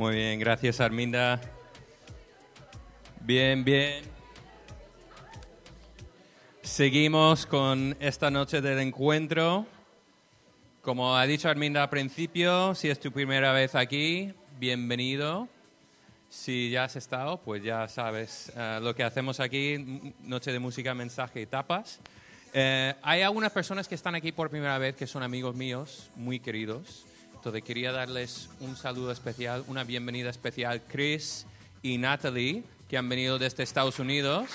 Muy bien, gracias Arminda. Bien, bien. Seguimos con esta noche del encuentro. Como ha dicho Arminda al principio, si es tu primera vez aquí, bienvenido. Si ya has estado, pues ya sabes eh, lo que hacemos aquí, noche de música, mensaje y tapas. Eh, hay algunas personas que están aquí por primera vez que son amigos míos, muy queridos. Quería darles un saludo especial, una bienvenida especial, Chris y Natalie, que han venido desde Estados Unidos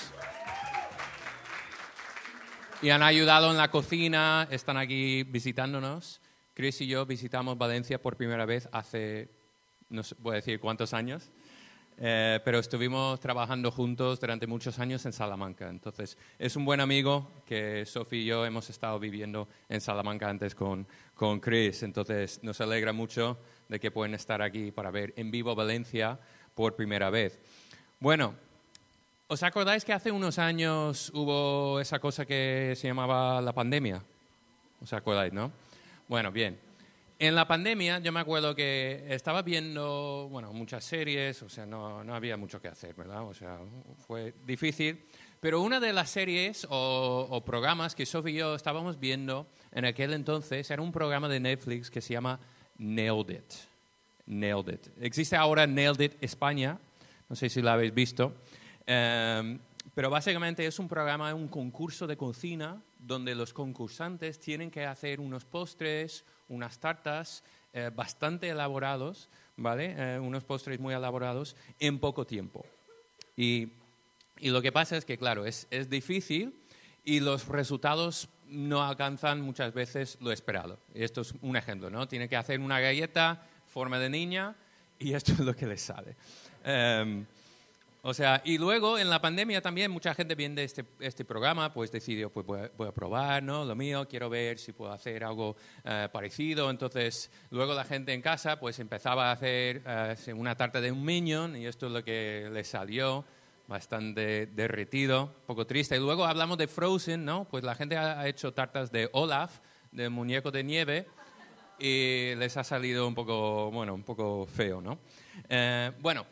y han ayudado en la cocina, están aquí visitándonos. Chris y yo visitamos Valencia por primera vez hace, no sé, voy a decir cuántos años, eh, pero estuvimos trabajando juntos durante muchos años en Salamanca. Entonces, es un buen amigo que Sophie y yo hemos estado viviendo en Salamanca antes con, con Chris. Entonces, nos alegra mucho de que pueden estar aquí para ver en vivo Valencia por primera vez. Bueno, ¿os acordáis que hace unos años hubo esa cosa que se llamaba la pandemia? ¿Os acordáis, no? Bueno, bien. En la pandemia yo me acuerdo que estaba viendo, bueno, muchas series, o sea, no, no había mucho que hacer, ¿verdad? O sea, fue difícil. Pero una de las series o, o programas que Sofía y yo estábamos viendo en aquel entonces era un programa de Netflix que se llama Nailed It. Nailed It. Existe ahora Nailed It España, no sé si lo habéis visto. Eh, pero básicamente es un programa, un concurso de cocina donde los concursantes tienen que hacer unos postres, unas tartas eh, bastante elaborados, ¿vale? Eh, unos postres muy elaborados en poco tiempo. Y, y lo que pasa es que, claro, es, es, difícil y los resultados no alcanzan muchas veces lo esperado. Esto es un ejemplo, ¿no? Tiene que hacer una galleta forma de niña y esto es lo que les sale. Um, o sea, y luego en la pandemia también mucha gente viendo este, este programa, pues decidió, pues voy a, voy a, probar, ¿no? Lo mío, quiero ver si puedo hacer algo uh, parecido. Entonces, luego la gente en casa, pues empezaba a hacer uh, una tarta de un minion y esto es lo que le salió, bastante derretido, un poco triste. Y luego hablamos de Frozen, ¿no? Pues la gente ha, hecho tartas de Olaf, de muñeco de nieve, y les ha salido un poco, bueno, un poco feo, ¿no? Uh, bueno,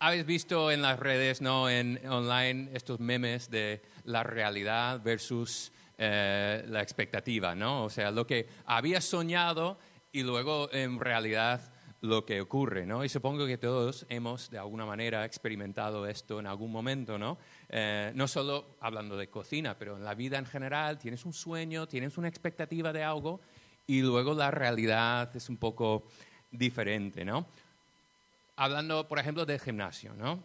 habéis visto en las redes, ¿no? En online, estos memes de la realidad versus eh, la expectativa, ¿no? O sea, lo que había soñado y luego en realidad lo que ocurre, ¿no? Y supongo que todos hemos de alguna manera experimentado esto en algún momento, ¿no? Eh, no solo hablando de cocina, pero en la vida en general tienes un sueño, tienes una expectativa de algo y luego la realidad es un poco diferente, ¿no? Hablando, por ejemplo, del gimnasio, ¿no?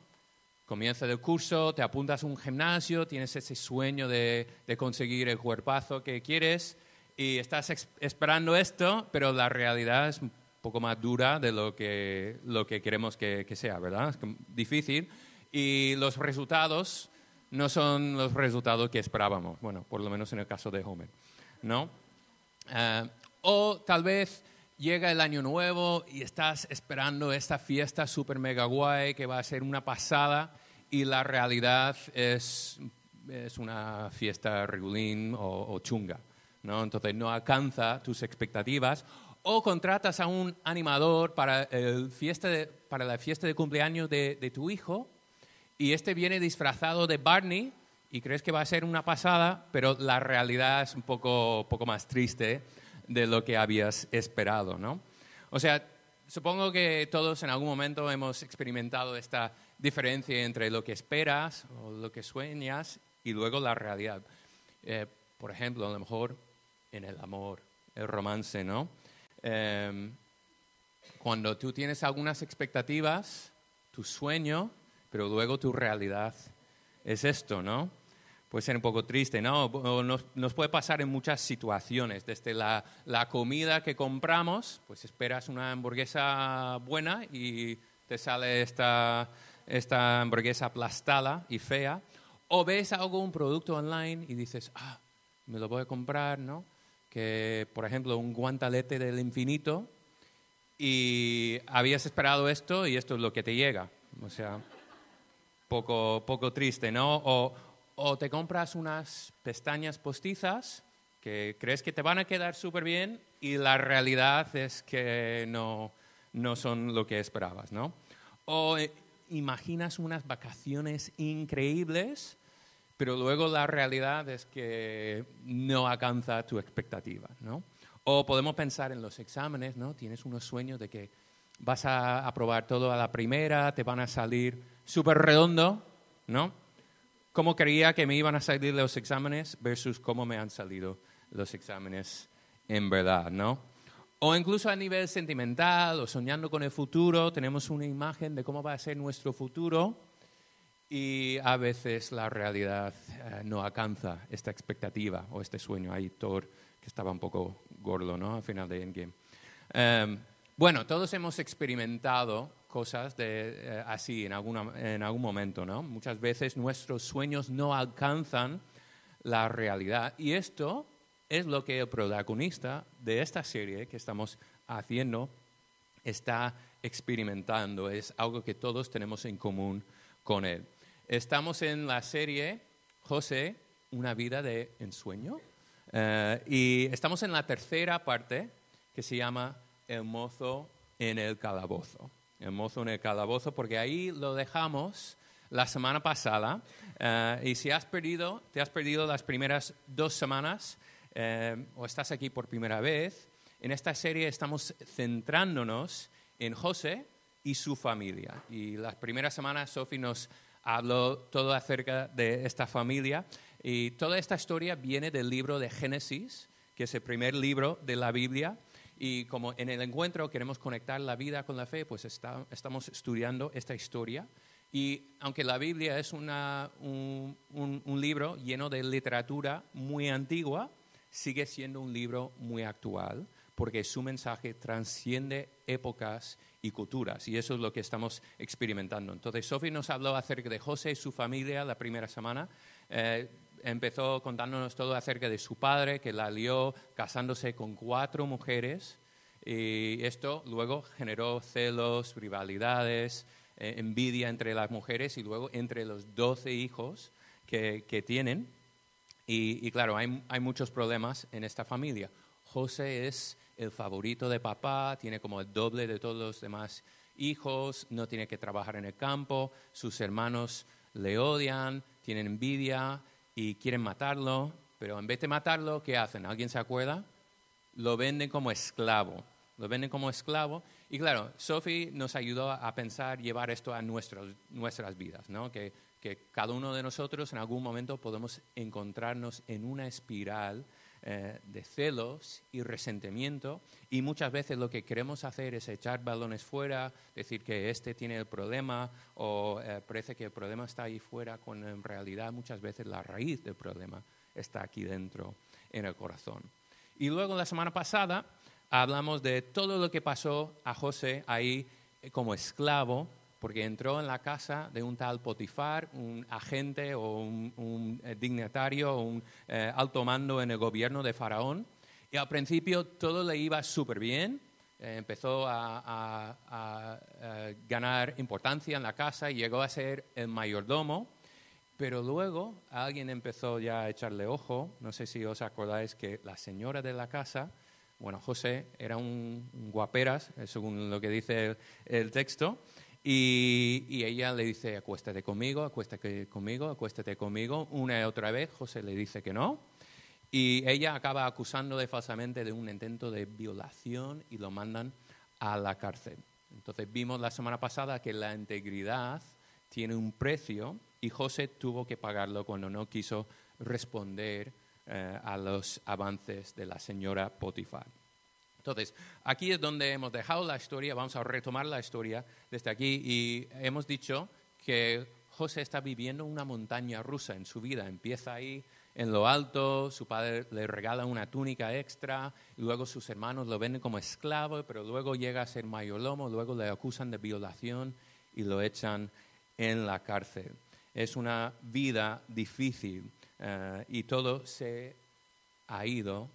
Comienza el curso, te apuntas a un gimnasio, tienes ese sueño de, de conseguir el cuerpazo que quieres y estás esperando esto, pero la realidad es un poco más dura de lo que, lo que queremos que, que sea, ¿verdad? Es difícil y los resultados no son los resultados que esperábamos, bueno, por lo menos en el caso de Homer, ¿no? Uh, o tal vez llega el año nuevo y estás esperando esta fiesta super mega guay que va a ser una pasada y la realidad es, es una fiesta regulín o, chunga, ¿no? Entonces no alcanza tus expectativas o contratas a un animador para, el fiesta para la fiesta de cumpleaños de, de tu hijo y este viene disfrazado de Barney y crees que va a ser una pasada, pero la realidad es un poco, poco más triste de lo que habías esperado, ¿no? O sea, supongo que todos en algún momento hemos experimentado esta diferencia entre lo que esperas o lo que sueñas y luego la realidad. Eh, por ejemplo, a lo mejor en el amor, el romance, ¿no? Eh, cuando tú tienes algunas expectativas, tu sueño, pero luego tu realidad es esto, ¿no? Puede ser un poco triste, ¿no? Nos, nos puede pasar en muchas situaciones, desde la, la, comida que compramos, pues esperas una hamburguesa buena y te sale esta, esta hamburguesa aplastada y fea, o ves algo, un producto online y dices, ah, me lo voy a comprar, ¿no? Que, por ejemplo, un guantalete del infinito y habías esperado esto y esto es lo que te llega, o sea, poco, poco triste, ¿no? O, o te compras unas pestañas postizas que crees que te van a quedar súper bien y la realidad es que no, no son lo que esperabas, ¿no? O eh, imaginas unas vacaciones increíbles, pero luego la realidad es que no alcanza tu expectativa, ¿no? O podemos pensar en los exámenes, ¿no? Tienes unos sueños de que vas a aprobar todo a la primera, te van a salir súper redondo, ¿no? ¿Cómo creía que me iban a salir los exámenes versus cómo me han salido los exámenes en verdad, ¿no? O incluso a nivel sentimental o soñando con el futuro, tenemos una imagen de cómo va a ser nuestro futuro y a veces la realidad eh, no alcanza esta expectativa o este sueño. Ahí Thor, que estaba un poco gordo, ¿no? Al final de Endgame. Em, bueno, todos hemos experimentado cosas de, eh, así en, alguna, en algún momento, ¿no? Muchas veces nuestros sueños no alcanzan la realidad y esto es lo que el protagonista de esta serie que estamos haciendo está experimentando, es algo que todos tenemos en común con él. Estamos en la serie José, una vida de ensueño, eh, y estamos en la tercera parte que se llama El mozo en el calabozo. El mozo en el calabozo, porque ahí lo dejamos la semana pasada. Eh, y si has perdido, te has perdido las primeras dos semanas eh, o estás aquí por primera vez, en esta serie estamos centrándonos en José y su familia. Y las primeras semanas Sophie nos habló todo acerca de esta familia y toda esta historia viene del libro de Génesis, que es el primer libro de la Biblia. Y como en el encuentro queremos conectar la vida con la fe, pues estamos estudiando esta historia. Y aunque la Biblia es un, libro lleno de literatura muy antigua, sigue siendo un libro muy actual porque su mensaje transciende épocas y culturas. Y eso es lo que estamos experimentando. Entonces, Sophie nos habló acerca de José y su familia la primera semana. Eh, empezó contándonos todo acerca de su padre, que la lió casándose con cuatro mujeres. Y esto luego generó celos, rivalidades, eh, envidia entre las mujeres y luego entre los doce hijos que, tienen. Y, claro, hay, hay, muchos problemas en esta familia. José es el favorito de papá, tiene como el doble de todos los demás hijos, no tiene que trabajar en el campo, sus hermanos le odian, tienen envidia, y quieren matarlo, pero en vez de matarlo, ¿qué hacen? ¿Alguien se acuerda? Lo venden como esclavo. Lo venden como esclavo. Y claro, Sophie nos ayudó a pensar, llevar esto a nuestras vidas, ¿no? que, que cada uno de nosotros en algún momento podemos encontrarnos en una espiral eh, de celos y resentimiento y muchas veces lo que queremos hacer es echar balones fuera, decir que este tiene el problema o eh, parece que el problema está ahí fuera, cuando en realidad muchas veces la raíz del problema está aquí dentro, en el corazón. Y luego la semana pasada hablamos de todo lo que pasó a José ahí eh, como esclavo porque entró en la casa de un tal Potifar, un agente o un, eh, dignatario o un eh, alto mando en el gobierno de Faraón. Y al principio todo le iba súper bien, eh, empezó a, ganar importancia en la casa y llegó a ser el mayordomo. Pero luego alguien empezó ya a echarle ojo, no sé si os acordáis que la señora de la casa, bueno, José era un, guaperas, según lo que dice el texto, y, ella le dice, acuéstate conmigo, acuéstate conmigo, acuéstate conmigo. Una y otra vez José le dice que no. Y ella acaba acusándole falsamente de un intento de violación y lo mandan a la cárcel. Entonces vimos la semana pasada que la integridad tiene un precio y José tuvo que pagarlo cuando no quiso responder eh, a los avances de la señora Potifar. Entonces, aquí es donde hemos dejado la historia, vamos a retomar la historia desde aquí y hemos dicho que José está viviendo una montaña rusa en su vida. Empieza ahí en lo alto, su padre le regala una túnica extra, y luego sus hermanos lo venden como esclavo, pero luego llega a ser mayordomo, luego le acusan de violación y lo echan en la cárcel. Es una vida difícil eh, y todo se ha ido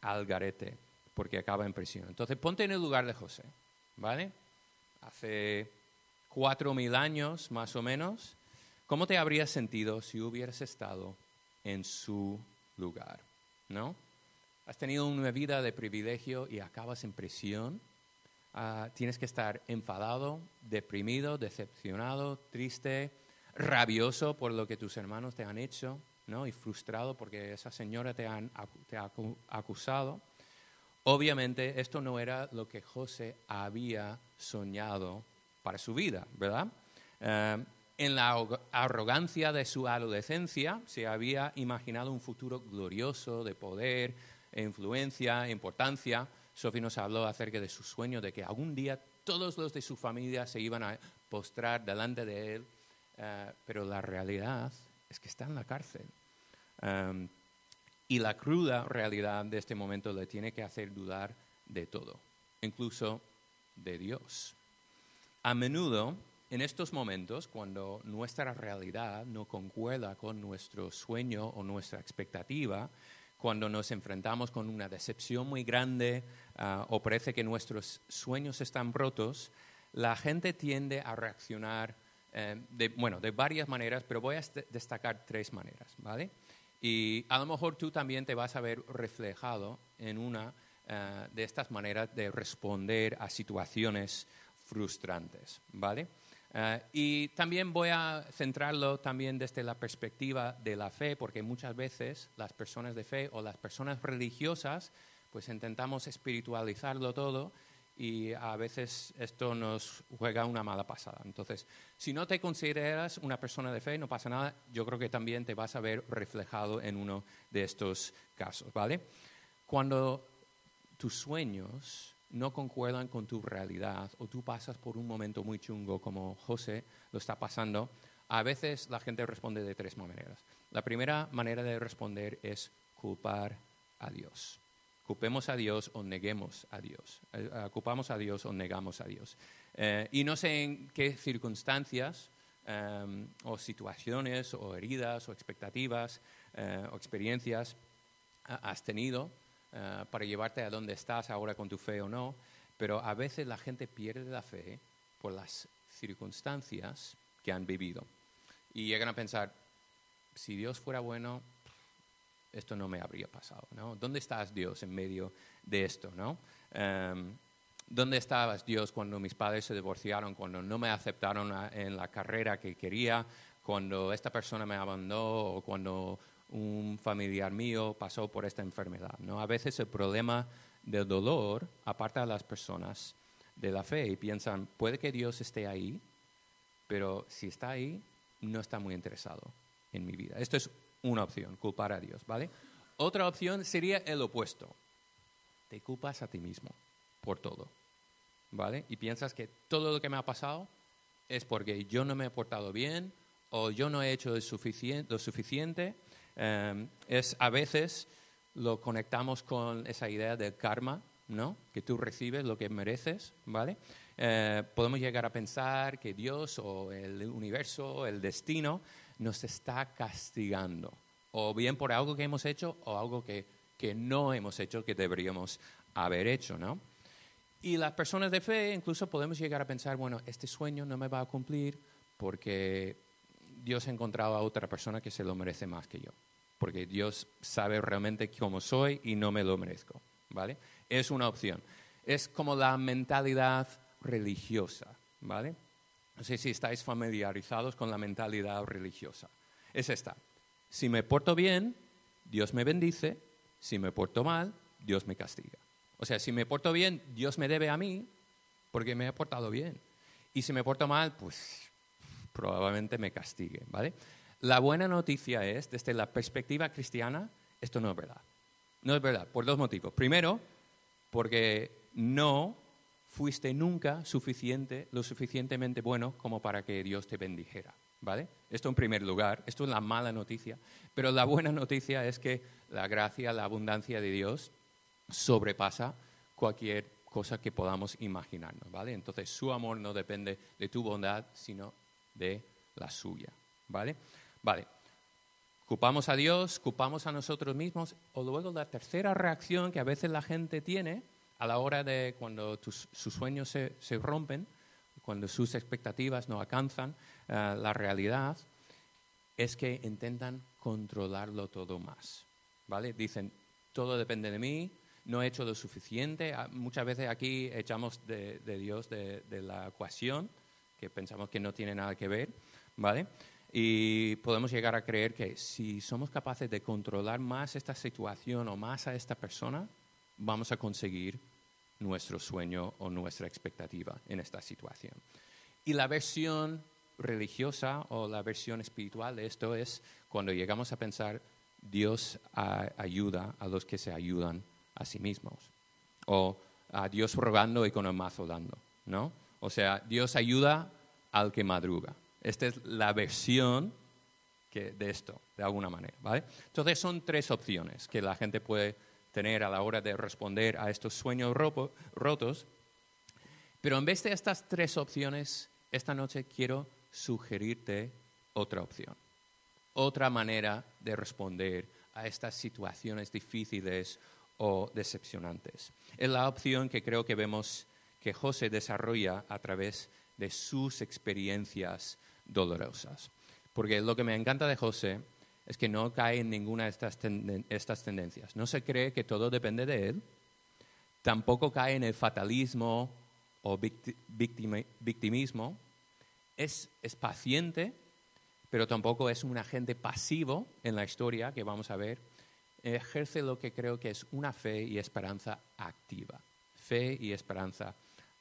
al garete porque acaba en prisión. Entonces ponte en el lugar de José, ¿vale? Hace cuatro mil años más o menos, ¿cómo te habrías sentido si hubieras estado en su lugar? ¿No? Has tenido una vida de privilegio y acabas en prisión. ah, tienes que estar enfadado, deprimido, decepcionado, triste, rabioso por lo que tus hermanos te han hecho, ¿no? Y frustrado porque esa señora te, han, te ha acusado. Obviamente esto no era lo que José había soñado para su vida, ¿verdad? Eh, en la arrogancia de su adolescencia se había imaginado un futuro glorioso de poder, influencia, importancia. Sophie nos habló acerca de su sueño de que algún día todos los de su familia se iban a postrar delante de él, eh, pero la realidad es que está en la cárcel. Eh, y la cruda realidad de este momento le tiene que hacer dudar de todo, incluso de Dios. A menudo, en estos momentos, cuando nuestra realidad no concuerda con nuestro sueño o nuestra expectativa, cuando nos enfrentamos con una decepción muy grande ah, o parece que nuestros sueños están rotos, la gente tiende a reaccionar eh, bueno, de varias maneras, pero voy a destacar tres maneras, ¿vale? Y a lo mejor tú también te vas a ver reflejado en una eh, de estas maneras de responder a situaciones frustrantes, ¿vale? Eh, y también voy a centrarlo también desde la perspectiva de la fe, porque muchas veces las personas de fe o las personas religiosas, pues intentamos espiritualizarlo todo y a veces esto nos juega una mala pasada. Entonces, si no te consideras una persona de fe, no pasa nada, yo creo que también te vas a ver reflejado en uno de estos casos, ¿vale? Cuando tus sueños no concuerdan con tu realidad o tú pasas por un momento muy chungo como José lo está pasando, a veces la gente responde de tres maneras. La primera manera de responder es culpar a Dios. Culpemos a Dios o neguemos a Dios. Eh, culpamos a Dios o negamos a Dios. Eh, y no sé en qué circunstancias em, o situaciones o heridas o expectativas eh, o experiencias has tenido para llevarte a donde estás ahora con tu fe o no, pero a veces la gente pierde la fe por las circunstancias que han vivido. Y llegan a pensar, si Dios fuera bueno, esto no me habría pasado, ¿no? ¿Dónde estás Dios en medio de esto, no? Em, ¿Dónde estabas Dios cuando mis padres se divorciaron, cuando no me aceptaron en la carrera que quería, cuando esta persona me abandonó o cuando un familiar mío pasó por esta enfermedad, ¿no? A veces el problema del dolor aparta a las personas de la fe y piensan, puede que Dios esté ahí, pero si está ahí, no está muy interesado en mi vida. Esto es una opción, culpar a Dios, ¿vale? Otra opción sería el opuesto. Te culpas a ti mismo por todo, ¿vale? Y piensas que todo lo que me ha pasado es porque yo no me he portado bien o yo no he hecho lo suficiente. Em, es a veces lo conectamos con esa idea del karma, ¿no? Que tú recibes lo que mereces, ¿vale? Eh, podemos llegar a pensar que Dios o el universo, el destino, nos está castigando, o bien por algo que hemos hecho o algo que, que no hemos hecho que deberíamos haber hecho, ¿no? Y las personas de fe incluso podemos llegar a pensar, bueno, este sueño no me va a cumplir porque Dios ha encontrado a otra persona que se lo merece más que yo, porque Dios sabe realmente cómo soy y no me lo merezco, ¿vale? Es una opción. Es como la mentalidad religiosa, ¿vale? No sé si estáis familiarizados con la mentalidad religiosa. Es esta. Si me porto bien, Dios me bendice. Si me porto mal, Dios me castiga. O sea, si me porto bien, Dios me debe a mí porque me he portado bien. Y si me porto mal, pues probablemente me castigue, ¿vale? La buena noticia es, desde la perspectiva cristiana, esto no es verdad. No es verdad, por dos motivos. Primero, porque no fuiste nunca suficiente, lo suficientemente bueno como para que Dios te bendijera. ¿Vale? Esto en primer lugar, esto es la mala noticia, pero la buena noticia es que la gracia, la abundancia de Dios sobrepasa cualquier cosa que podamos imaginarnos, ¿vale? Entonces su amor no depende de tu bondad, sino de la suya, ¿vale? Vale. Culpamos a Dios, culpamos a nosotros mismos, o luego la tercera reacción que a veces la gente tiene a la hora de cuando sus sueños se, rompen, cuando sus expectativas no alcanzan eh, la realidad, es que intentan controlarlo todo más. ¿vale? Dicen, todo depende de mí, no he hecho lo suficiente. Ah, muchas veces aquí echamos de, Dios de, la ecuación, que pensamos que no tiene nada que ver, ¿vale? Y podemos llegar a creer que si somos capaces de controlar más esta situación o más a esta persona, vamos a conseguir nuestro sueño o nuestra expectativa en esta situación. Y la versión religiosa o la versión espiritual de esto es cuando llegamos a pensar Dios ayuda a los que se ayudan a sí mismos. O a Dios rogando y con el mazo dando, ¿no? O sea, Dios ayuda al que madruga. Esta es la versión de esto, de alguna manera, ¿vale? Entonces son tres opciones que la gente puede tener a la hora de responder a estos sueños rotos. Pero en vez de estas tres opciones, esta noche quiero sugerirte otra opción, otra manera de responder a estas situaciones difíciles o decepcionantes. Es la opción que creo que vemos que José desarrolla a través de sus experiencias dolorosas. Porque lo que me encanta de José es que no cae en ninguna de estas, estas tendencias. No se cree que todo depende de él, tampoco cae en el fatalismo o victimismo, es, es paciente, pero tampoco es un agente pasivo en la historia que vamos a ver. Ejerce lo que creo que es una fe y esperanza activa. Fe y esperanza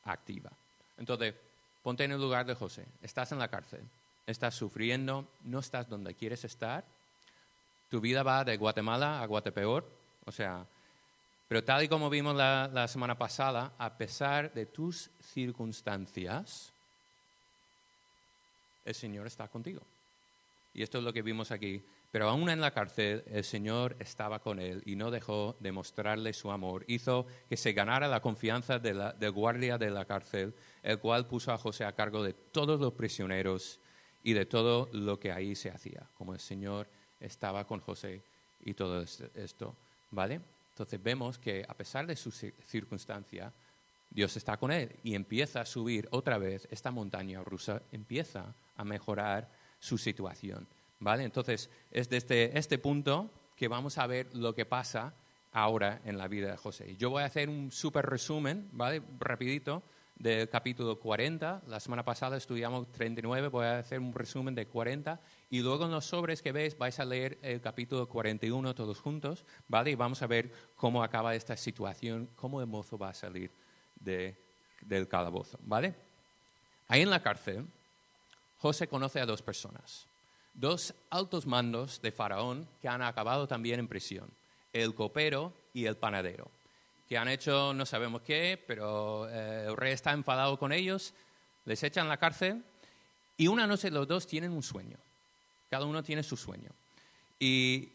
activa. Entonces, ponte en el lugar de José. Estás en la cárcel, estás sufriendo, no estás donde quieres estar, tu vida va de Guatemala a Guatepeor, o sea, pero tal y como vimos la, semana pasada, a pesar de tus circunstancias, el Señor está contigo. Y esto es lo que vimos aquí. Pero aún en la cárcel, el Señor estaba con él y no dejó de mostrarle su amor. Hizo que se ganara la confianza del de guardia de la cárcel, el cual puso a José a cargo de todos los prisioneros y de todo lo que ahí se hacía, como el Señor estaba con José y todo esto, ¿vale? Entonces vemos que a pesar de su circunstancia, Dios está con él y empieza a subir otra vez esta montaña rusa, empieza a mejorar su situación, ¿vale? Entonces es desde este punto que vamos a ver lo que pasa ahora en la vida de José. Yo voy a hacer un súper resumen, ¿vale? Rapidito, del capítulo 40. La semana pasada estudiamos 39, voy a hacer un resumen de 40 y luego en los sobres que veis vais a leer el capítulo 41 todos juntos, ¿vale? Y vamos a ver cómo acaba esta situación, cómo el mozo va a salir del calabozo, ¿vale? Ahí en la cárcel, José conoce a dos personas, dos altos mandos de Faraón que han acabado también en prisión, el copero y el panadero que han hecho no sabemos qué, pero eh, el rey está enfadado con ellos, les echan a la cárcel y una noche los dos tienen un sueño. Cada uno tiene su sueño. Y,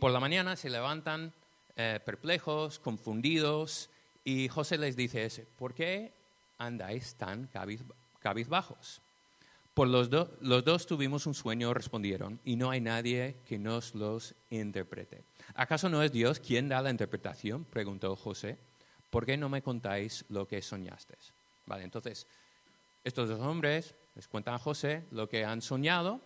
por la mañana se levantan eh, perplejos, confundidos, y José les dice, ¿por qué andáis tan cabizbajos? Por los, los dos tuvimos un sueño, respondieron, y no hay nadie que nos los interprete. ¿Acaso no es Dios quien da la interpretación? preguntó José. ¿Por qué no me contáis lo que soñasteis? Vale, entonces, estos dos hombres les cuentan a José lo que han soñado.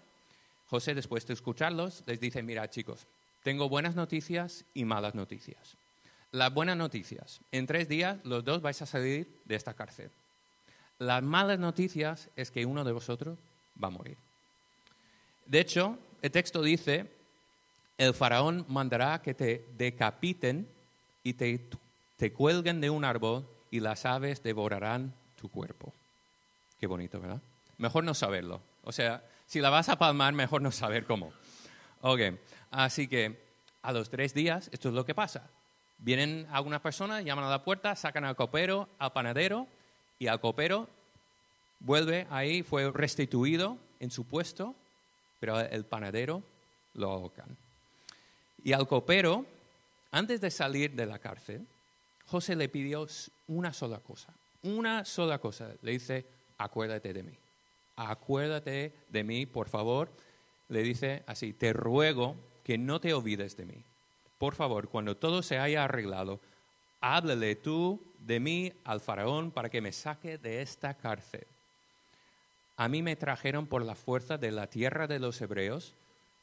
José, después de escucharlos, les dice, mira chicos, tengo buenas noticias y malas noticias. Las buenas noticias, en tres días los dos vais a salir de esta cárcel. Las malas noticias es que uno de vosotros va a morir. De hecho, el texto dice el faraón mandará que te decapiten y te, te cuelguen de un árbol y las aves devorarán tu cuerpo. Qué bonito, ¿verdad? Mejor no saberlo. O sea, si la vas a palmar, mejor no saber cómo. Ok, así que a los tres días, esto es lo que pasa. Vienen algunas personas, llaman a la puerta, sacan al copero, al panadero, y al copero vuelve ahí, fue restituido en su puesto, pero el panadero lo ahogan. Y al copero, antes de salir de la cárcel, José le pidió una sola cosa, una sola cosa. Le dice, acuérdate de mí, acuérdate de mí, por favor. Le dice así, te ruego que no te olvides de mí. Por favor, cuando todo se haya arreglado, háblale tú de mí al faraón para que me saque de esta cárcel. A mí me trajeron por la fuerza de la tierra de los hebreos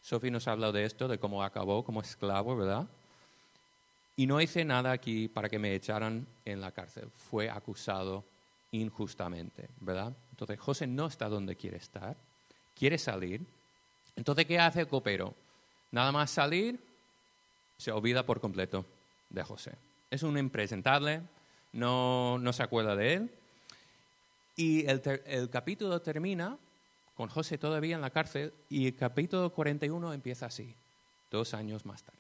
Sophie nos ha hablado de esto, de cómo acabó como esclavo, ¿verdad? y no hice nada aquí para que me echaran en la cárcel. Fue acusado injustamente, ¿verdad? Entonces José no está donde quiere estar, quiere salir. Entonces, ¿qué hace el copero? Nada más salir, se olvida por completo de José. Es un impresentable, no, no se acuerda de él. Y el, el capítulo termina con José todavía en la cárcel y el capítulo 41 empieza así, dos años más tarde.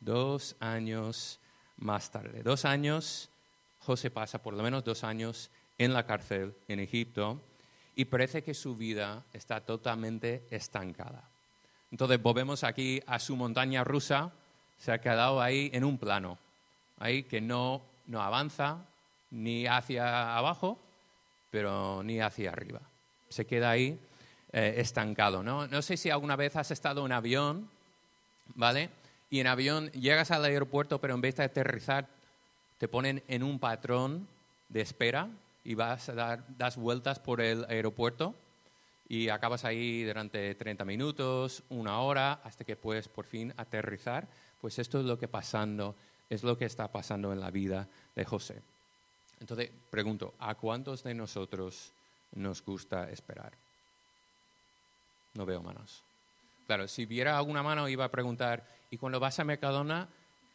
Dos años más tarde. Dos años, José pasa por lo menos dos años en la cárcel en Egipto y parece que su vida está totalmente estancada. Entonces volvemos aquí a su montaña rusa, se ha quedado ahí en un plano, ahí que no, no avanza ni hacia abajo, pero ni hacia arriba. Se queda ahí eh, estancado. ¿no? no sé si alguna vez has estado en avión, ¿vale? y en avión llegas al aeropuerto, pero en vez de aterrizar, te ponen en un patrón de espera y vas a dar das vueltas por el aeropuerto y acabas ahí durante 30 minutos, una hora, hasta que puedes por fin aterrizar. Pues esto es lo que pasando, es lo que está pasando en la vida de José. Entonces, pregunto, ¿a cuántos de nosotros nos gusta esperar? No veo manos. Claro, si viera alguna mano iba a preguntar, ¿y cuando vas a Mercadona,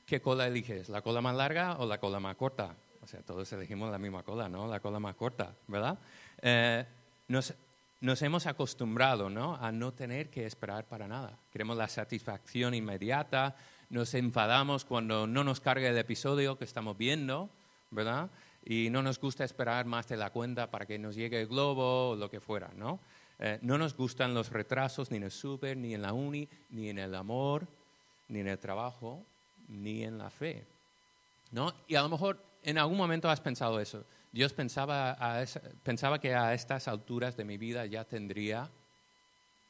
qué cola eliges? ¿La cola más larga o la cola más corta? O sea, todos elegimos la misma cola, ¿no? La cola más corta, ¿verdad? Eh, nos, nos, hemos acostumbrado, ¿no? A no tener que esperar para nada. Queremos la satisfacción inmediata, nos enfadamos cuando no nos carga el episodio que estamos viendo, ¿verdad? Y no nos gusta esperar más de la cuenta para que nos llegue el globo o lo que fuera, ¿no? Eh, no nos gustan los retrasos ni en el súper, ni en la uni, ni en el amor, ni en el trabajo, ni en la fe. ¿no? Y a lo mejor en algún momento has pensado eso. Dios pensaba, pensaba que a estas alturas de mi vida ya tendría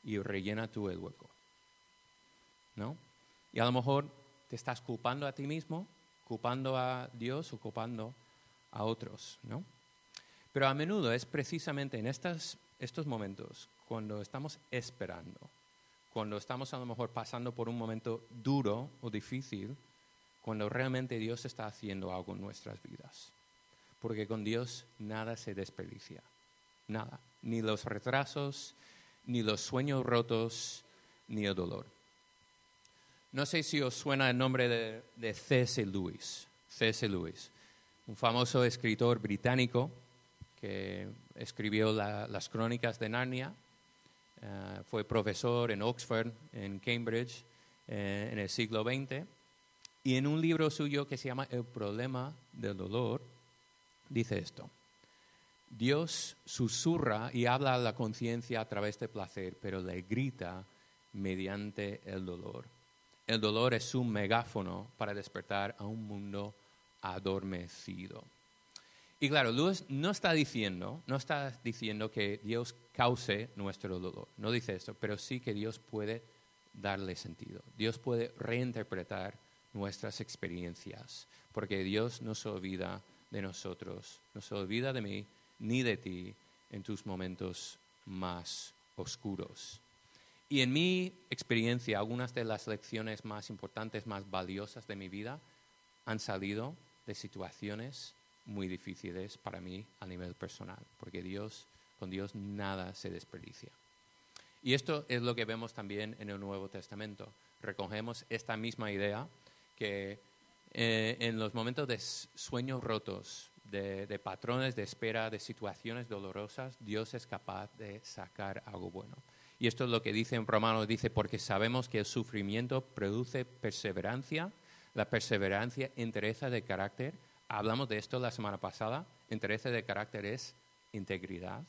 y rellena tú el hueco. ¿No? Y a lo mejor te estás culpando a ti mismo, culpando a Dios o culpando a otros. ¿no? Pero a menudo es precisamente en estas estos momentos, cuando estamos esperando, cuando estamos a lo mejor pasando por un momento duro o difícil, cuando realmente Dios está haciendo algo en nuestras vidas. Porque con Dios nada se desperdicia, nada, ni los retrasos, ni los sueños rotos, ni el dolor. No sé si os suena el nombre de, de C.S. Lewis, C.S. Lewis, un famoso escritor británico que escribió las crónicas de Narnia, eh, fue profesor en Oxford, en Cambridge, eh, en el siglo XX, y en un libro suyo que se llama El problema del dolor, dice esto. Dios susurra y habla a la conciencia a través del placer, pero le grita mediante el dolor. El dolor es un megáfono para despertar a un mundo adormecido. Y claro, Luz no está diciendo, no está diciendo que Dios cause nuestro dolor, no dice esto, pero sí que Dios puede darle sentido. Dios puede reinterpretar nuestras experiencias, porque Dios no se olvida de nosotros, no se olvida de mí ni de ti en tus momentos más oscuros. Y en mi experiencia, algunas de las lecciones más importantes, más valiosas de mi vida han salido de situaciones muy difíciles para mí a nivel personal, porque Dios, con Dios nada se desperdicia. Y esto es lo que vemos también en el Nuevo Testamento. Recogemos esta misma idea que eh, en los momentos de sueños rotos, de, de, patrones de espera, de situaciones dolorosas, Dios es capaz de sacar algo bueno. Y esto es lo que dice en Romanos, dice, porque sabemos que el sufrimiento produce perseverancia, la perseverancia entereza de carácter, Hablamos de esto la semana pasada. Interés de carácter es integridad.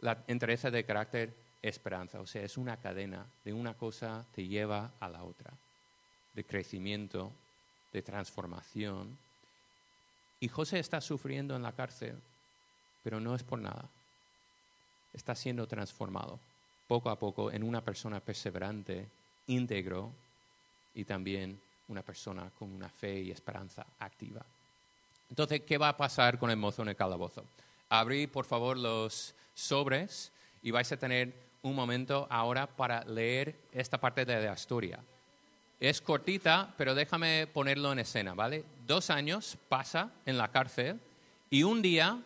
La interés de carácter esperanza. O sea, es una cadena. De una cosa te lleva a la otra. De crecimiento, de transformación. Y José está sufriendo en la cárcel, pero no es por nada. Está siendo transformado poco a poco en una persona perseverante, íntegro y también una persona con una fe y esperanza activa. Entonces, ¿qué va a pasar con el mozo en el calabozo? Abrí, por favor, los sobres y vais a tener un momento ahora para leer esta parte de la historia. es cortita, pero déjame ponerlo en escena, ¿vale? Dos años pasa en la cárcel y un día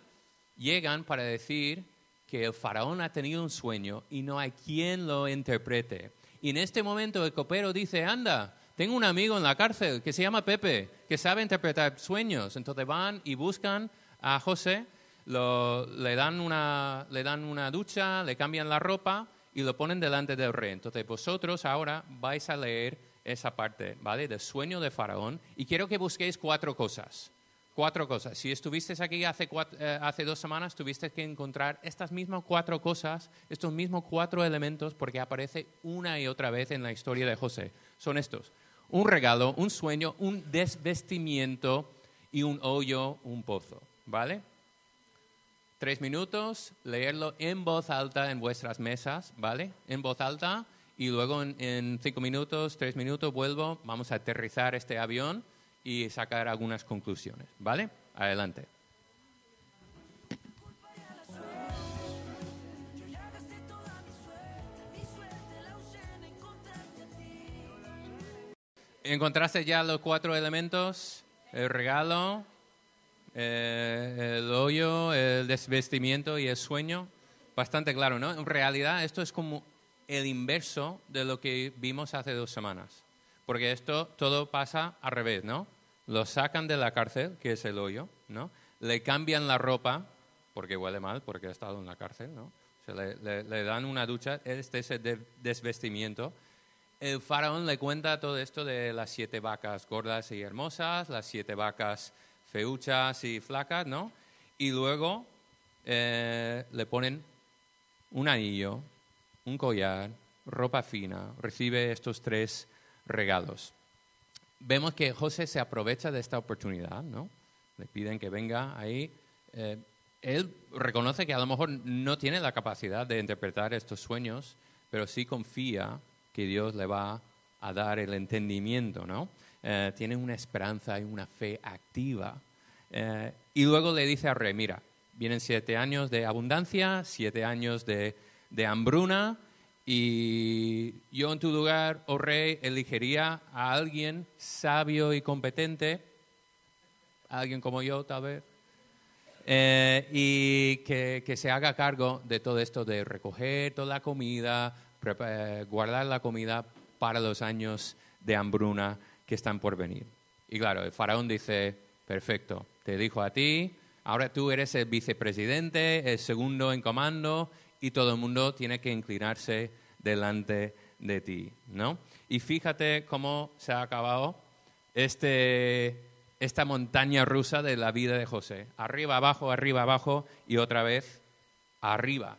llegan para decir que el faraón ha tenido un sueño y no hay quien lo interprete. Y en este momento el copero dice, anda, tengo un amigo en la cárcel que se llama Pepe, que sabe interpretar sueños. Entonces van y buscan a José, le, dan una, le dan una ducha, le cambian la ropa y lo ponen delante del rey. Entonces vosotros ahora vais a leer esa parte, ¿vale? Del sueño de Faraón. Y quiero que busquéis cuatro cosas. Cuatro cosas. Si estuvisteis aquí hace, eh, hace dos semanas, tuviste que encontrar estas mismas cuatro cosas, estos mismos cuatro elementos, porque aparece una y otra vez en la historia de José. Son estos. Un regalo, un sueño, un desvestimiento y un hoyo, un pozo. ¿Vale? Tres minutos, leerlo en voz alta en vuestras mesas, ¿vale? En voz alta y luego en, cinco minutos, tres minutos vuelvo, vamos a aterrizar este avión y sacar algunas conclusiones, ¿vale? Adelante. ¿Encontraste ya los cuatro elementos? El regalo, eh, el hoyo, el desvestimiento y el sueño. Bastante claro, ¿no? En realidad esto es como el inverso de lo que vimos hace dos semanas. Porque esto todo pasa al revés, ¿no? Lo sacan de la cárcel, que es el hoyo, ¿no? Le cambian la ropa, porque huele mal, porque ha estado en la cárcel, ¿no? le, dan una ducha, este es el desvestimiento. El faraón le cuenta todo esto de las siete vacas gordas y hermosas, las siete vacas feuchas y flacas, ¿no? Y luego eh, le ponen un anillo, un collar, ropa fina, recibe estos tres regalos. Vemos que José se aprovecha de esta oportunidad, ¿no? Le piden que venga ahí. Eh, él reconoce que a lo mejor no tiene la capacidad de interpretar estos sueños, pero sí confía que Dios le va a dar el entendimiento, ¿no? Eh, tiene una esperanza y una fe activa. Eh, y luego le dice al rey, mira, vienen siete años de abundancia, siete años de de hambruna y yo en tu lugar, oh rey, elegiría a alguien sabio y competente, alguien como yo tal vez, eh, y que, se haga cargo de todo esto de recoger toda la comida, guardar la comida para los años de hambruna que están por venir. Y claro, el faraón dice, perfecto, te dijo a ti, ahora tú eres el vicepresidente, el segundo en comando, y todo el mundo tiene que inclinarse delante de ti, ¿no? Y fíjate cómo se ha acabado este, esta montaña rusa de la vida de José. Arriba, abajo, arriba, abajo y otra vez arriba.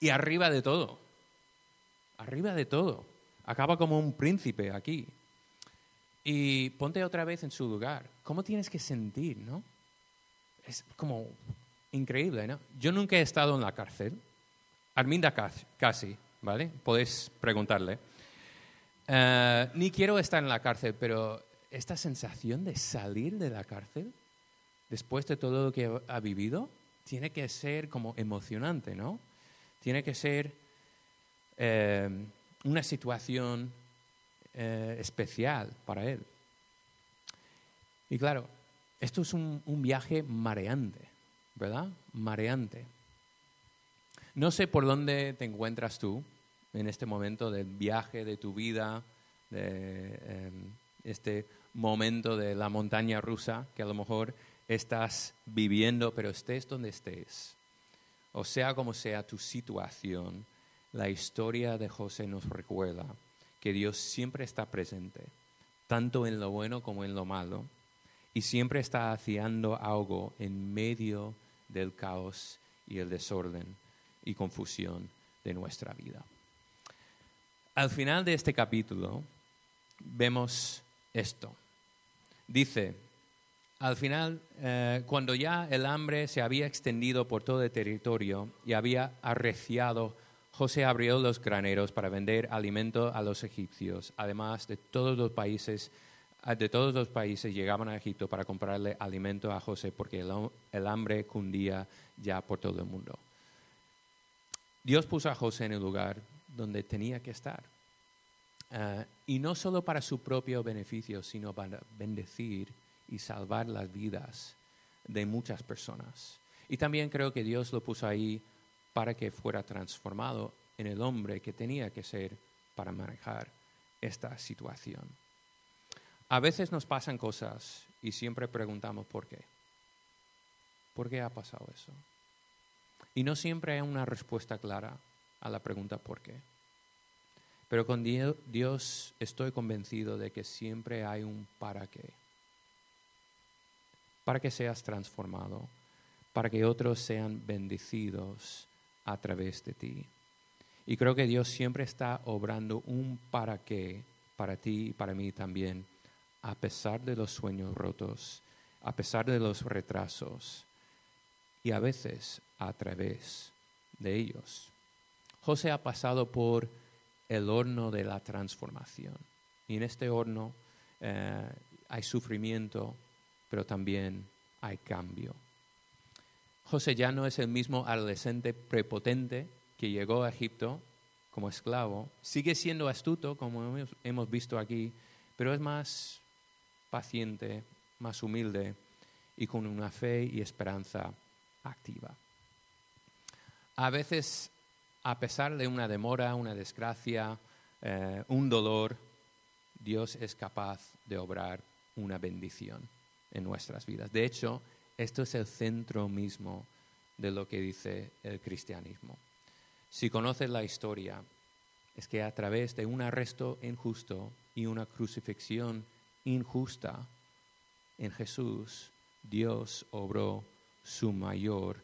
Y arriba de todo. Arriba de todo. Acaba como un príncipe aquí. Y ponte otra vez en su lugar. ¿Cómo tienes que sentir, no? Es como increíble, ¿no? Yo nunca he estado en la cárcel. Arminda casi, ¿vale? Podéis preguntarle. Eh, ni quiero estar en la cárcel, pero esta sensación de salir de la cárcel después de todo lo que ha vivido tiene que ser como emocionante, ¿no? Tiene que ser eh, una situación eh, especial para él. Y claro, esto es un viaje mareante, ¿verdad? Mareante. No sé por dónde te encuentras tú en este momento del viaje de tu vida, de em, este momento de la montaña rusa que a lo mejor estás viviendo, pero estés donde estés. O sea como sea tu situación, la historia de José nos recuerda que Dios siempre está presente, tanto en lo bueno como en lo malo, y siempre está haciendo algo en medio del caos y el desorden y confusión de nuestra vida. Al final de este capítulo vemos esto. Dice, al final, eh, cuando ya el hambre se había extendido por todo el territorio y había arreciado, José abrió los graneros para vender alimento a los egipcios, además de todos los países de todos los países llegaban a Egipto para comprarle alimento a José porque el hambre cundía ya por todo el mundo. Dios puso a José en el lugar donde tenía que estar. Ah, y no solo para su propio beneficio, sino para bendecir y salvar las vidas de muchas personas. Y también creo que Dios lo puso ahí para que fuera transformado en el hombre que tenía que ser para manejar esta situación. A veces nos pasan cosas y siempre preguntamos por qué. ¿Por qué ha pasado eso? Y no siempre hay una respuesta clara a la pregunta por qué. Pero con Dios estoy convencido de que siempre hay un para qué. Para que seas transformado, para que otros sean bendecidos a través de ti. Y creo que Dios siempre está obrando un para qué para ti y para mí también, a pesar de los sueños rotos, a pesar de los retrasos y a veces a través de ellos. José ha pasado por el horno de la transformación y en este horno eh, hay sufrimiento, pero también hay cambio. José ya no es el mismo adolescente prepotente que llegó a Egipto como esclavo. Sigue siendo astuto, como hemos visto aquí, pero es más paciente, más humilde y con una fe y esperanza activa. A veces, a pesar de una demora, una desgracia, eh, un dolor, Dios es capaz de obrar una bendición en nuestras vidas. De hecho, esto es el centro mismo de lo que dice el cristianismo. Si conoces la historia, es que a través de un arresto injusto y una crucifixión injusta en Jesús, Dios obró su mayor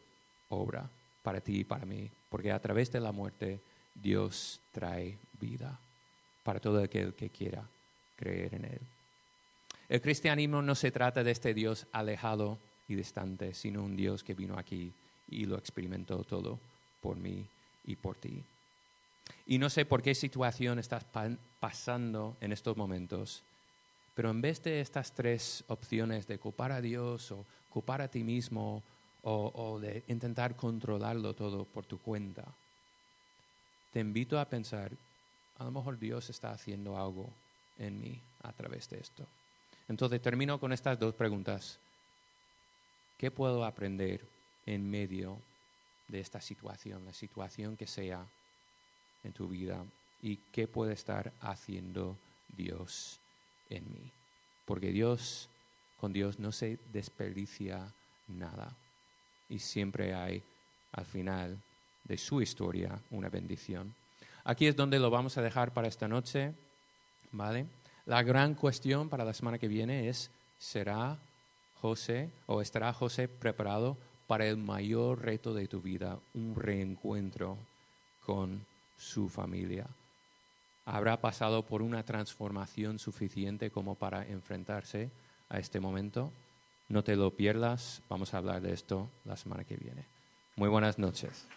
obra para ti y para mí, porque a través de la muerte Dios trae vida para todo aquel que quiera creer en Él. El cristianismo no se trata de este Dios alejado y distante, sino un Dios que vino aquí y lo experimentó todo por mí y por ti. Y no sé por qué situación estás pasando en estos momentos, pero en vez de estas tres opciones de culpar a Dios o culpar a ti mismo o, o de intentar controlarlo todo por tu cuenta, te invito a pensar, a lo mejor Dios está haciendo algo en mí a través de esto. Entonces termino con estas dos preguntas. ¿Qué puedo aprender en medio de esta situación, la situación que sea en tu vida y qué puede estar haciendo Dios en mí. Porque Dios, con Dios no se desperdicia nada y siempre hay al final de su historia una bendición. Aquí es donde lo vamos a dejar para esta noche, ¿vale? La gran cuestión para la semana que viene es, ¿será José o estará José preparado para el mayor reto de tu vida, un reencuentro con su familia. Habrá pasado por una transformación suficiente como para enfrentarse a este momento. No te lo pierdas, vamos a hablar de esto la semana que viene. Muy buenas noches.